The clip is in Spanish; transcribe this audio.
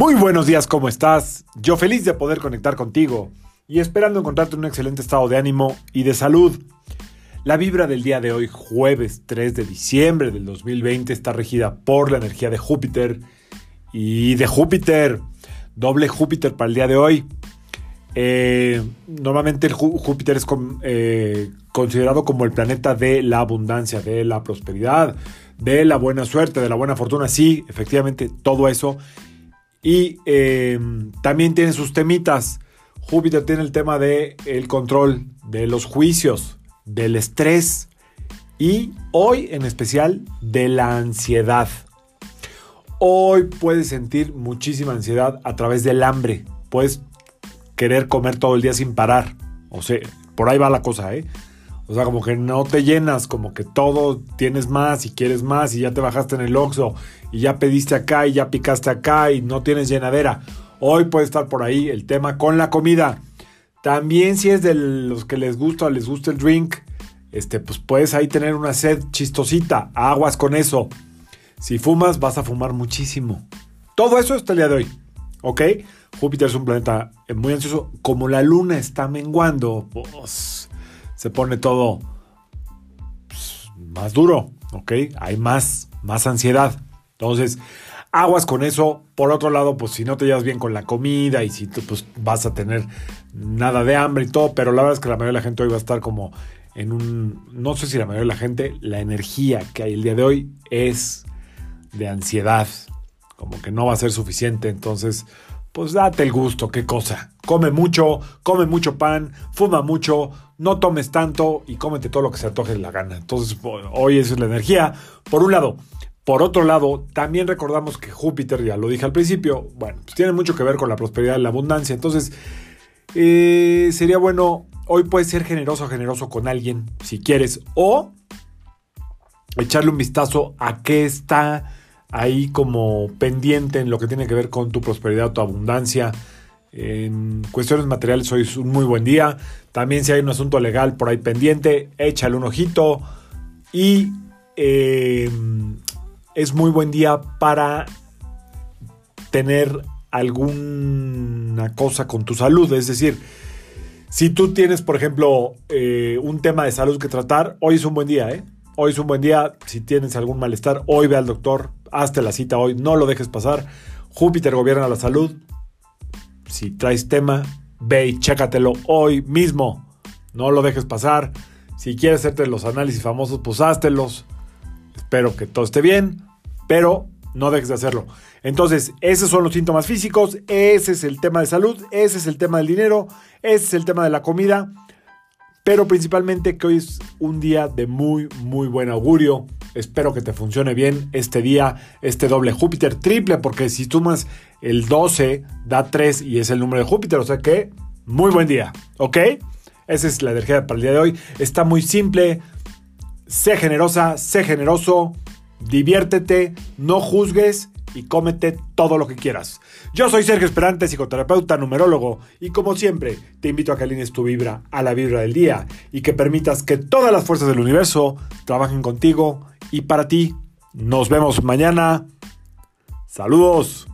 Muy buenos días, ¿cómo estás? Yo feliz de poder conectar contigo y esperando encontrarte en un excelente estado de ánimo y de salud. La vibra del día de hoy, jueves 3 de diciembre del 2020, está regida por la energía de Júpiter y de Júpiter. Doble Júpiter para el día de hoy. Eh, normalmente Júpiter es eh, considerado como el planeta de la abundancia, de la prosperidad, de la buena suerte, de la buena fortuna. Sí, efectivamente, todo eso. Y em, también tiene sus temitas. Júpiter tiene el tema del el control de los juicios, del estrés y hoy en especial de la ansiedad. Hoy puedes sentir muchísima ansiedad a través del hambre. Puedes querer comer todo el día sin parar. O sea, por ahí va la cosa, ¿eh? O sea, como que no te llenas, como que todo tienes más y quieres más y ya te bajaste en el Oxxo y ya pediste acá y ya picaste acá y no tienes llenadera. Hoy puede estar por ahí el tema con la comida. También si es de los que les gusta o les gusta el drink, este, pues puedes ahí tener una sed chistosita. Aguas con eso. Si fumas, vas a fumar muchísimo. Todo eso está el día de hoy. ¿Ok? Júpiter es un planeta muy ansioso. Como la luna está menguando, pues se pone todo pues, más duro, ¿ok? Hay más, más ansiedad. Entonces, aguas con eso. Por otro lado, pues si no te llevas bien con la comida y si tú pues, vas a tener nada de hambre y todo, pero la verdad es que la mayoría de la gente hoy va a estar como en un, no sé si la mayoría de la gente, la energía que hay el día de hoy es de ansiedad, como que no va a ser suficiente, entonces pues date el gusto, qué cosa. Come mucho, come mucho pan, fuma mucho, no tomes tanto y cómete todo lo que se antoje la gana. Entonces, hoy esa es la energía. Por un lado. Por otro lado, también recordamos que Júpiter, ya lo dije al principio, bueno, pues tiene mucho que ver con la prosperidad y la abundancia. Entonces, eh, sería bueno, hoy puedes ser generoso generoso con alguien, si quieres, o echarle un vistazo a qué está ahí como pendiente en lo que tiene que ver con tu prosperidad, tu abundancia. En cuestiones materiales hoy es un muy buen día. También si hay un asunto legal por ahí pendiente, échale un ojito. Y em, es muy buen día para tener alguna cosa con tu salud. Es decir, si tú tienes, por ejemplo, eh, un tema de salud que tratar, hoy es un buen día, ¿eh? Hoy es un buen día. Si tienes algún malestar, hoy ve al doctor hazte la cita hoy, no lo dejes pasar. Júpiter gobierna la salud. Si traes tema, ve y chécatelo hoy mismo. No lo dejes pasar. Si quieres hacerte los análisis famosos, pues háztelos. Espero que todo esté bien, pero no dejes de hacerlo. Entonces, esos son los síntomas físicos, ese es el tema de salud, ese es el tema del dinero, ese es el tema de la comida, pero principalmente que hoy es un día de muy, muy buen augurio. Espero que te funcione bien este día, este doble Júpiter triple, porque si sumas el 12 da 3 y es el número de Júpiter, o sea que muy buen día, ¿ok? Esa es la energía para el día de hoy. Está muy simple. Sé generosa, sé generoso, diviértete, no juzgues y cómete todo lo que quieras. Yo soy Sergio Esperante, psicoterapeuta, numerólogo, y como siempre, te invito a que alines tu vibra a la vibra del día y que permitas que todas las fuerzas del universo trabajen contigo y para ti. Nos vemos mañana. Saludos.